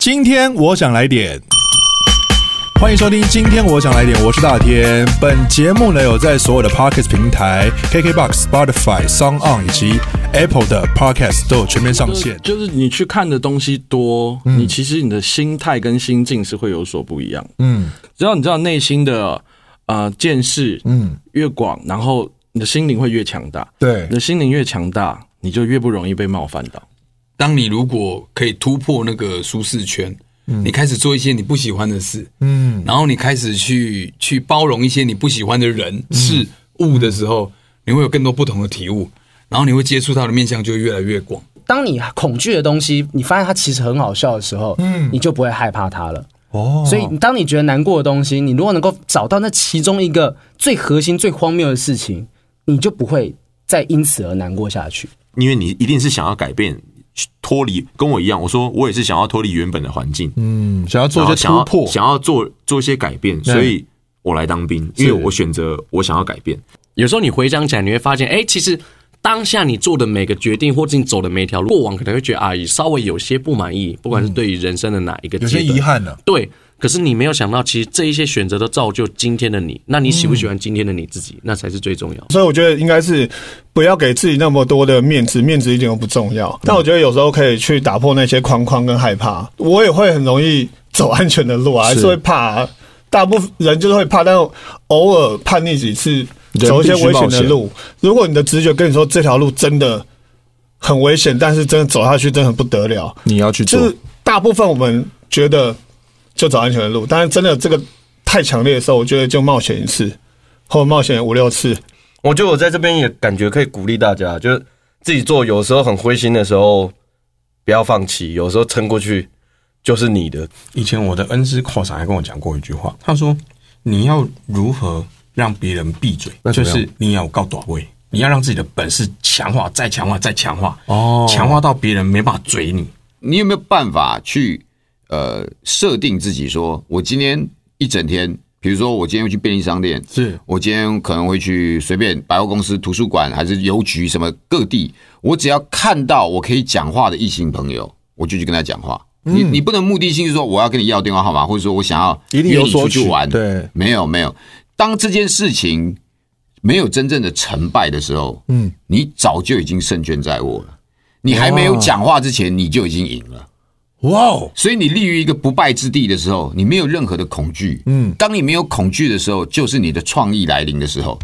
今天我想来点。欢迎收听，今天我想来点，我是大天。本节目呢有在所有的 Podcast 平台、KKBox、Spotify、SoundOn 以及 Apple 的 Podcast 都有全面上线。就是你去看的东西多，嗯、你其实你的心态跟心境是会有所不一样。嗯，只要你知道内心的呃见识嗯越广，然后你的心灵会越强大。对，你的心灵越强大，你就越不容易被冒犯到。当你如果可以突破那个舒适圈。你开始做一些你不喜欢的事，嗯，然后你开始去去包容一些你不喜欢的人事物的时候，你会有更多不同的体悟，然后你会接触到的面向就会越来越广。当你恐惧的东西，你发现它其实很好笑的时候，嗯，你就不会害怕它了。哦，所以当你觉得难过的东西，你如果能够找到那其中一个最核心、最荒谬的事情，你就不会再因此而难过下去。因为你一定是想要改变。脱离跟我一样，我说我也是想要脱离原本的环境，嗯，想要做一些突破，想要做做一些改变，所以我来当兵，因为我选择我想要改变。有时候你回想起来，你会发现，哎，其实当下你做的每个决定，或者你走的每一条路，过往可能会觉得啊，稍微有些不满意，不管是对于人生的哪一个有些遗憾呢，对。可是你没有想到，其实这一些选择都造就今天的你。那你喜不喜欢今天的你自己？那才是最重要。所以我觉得应该是不要给自己那么多的面子，面子一点都不重要。但我觉得有时候可以去打破那些框框跟害怕。我也会很容易走安全的路啊，还是会怕。大部分人就是会怕，但偶尔叛逆几次，走一些危险的路。如果你的直觉跟你说这条路真的很危险，但是真的走下去真的很不得了，你要去做。就是大部分我们觉得。就走安全的路，但是真的这个太强烈的时候，我觉得就冒险一次，或者冒险五六次。我觉得我在这边也感觉可以鼓励大家，就是自己做，有时候很灰心的时候，不要放弃，有时候撑过去就是你的。以前我的恩师寇长还跟我讲过一句话，他说：“你要如何让别人闭嘴？那就是你要告短位，你要让自己的本事强化，再强化，再强化，哦，强化到别人没办法嘴你。你有没有办法去？”呃，设定自己说，我今天一整天，比如说我今天会去便利商店，是我今天可能会去随便百货公司、图书馆还是邮局什么各地，我只要看到我可以讲话的异性朋友，我就去跟他讲话。嗯、你你不能目的性是说我要跟你要电话号码，或者说我想要约你出去玩，对，没有没有。当这件事情没有真正的成败的时候，嗯，你早就已经胜券在握了。你还没有讲话之前，你就已经赢了。哇哦！所以你立于一个不败之地的时候，你没有任何的恐惧。嗯，当你没有恐惧的时候，就是你的创意来临的时候。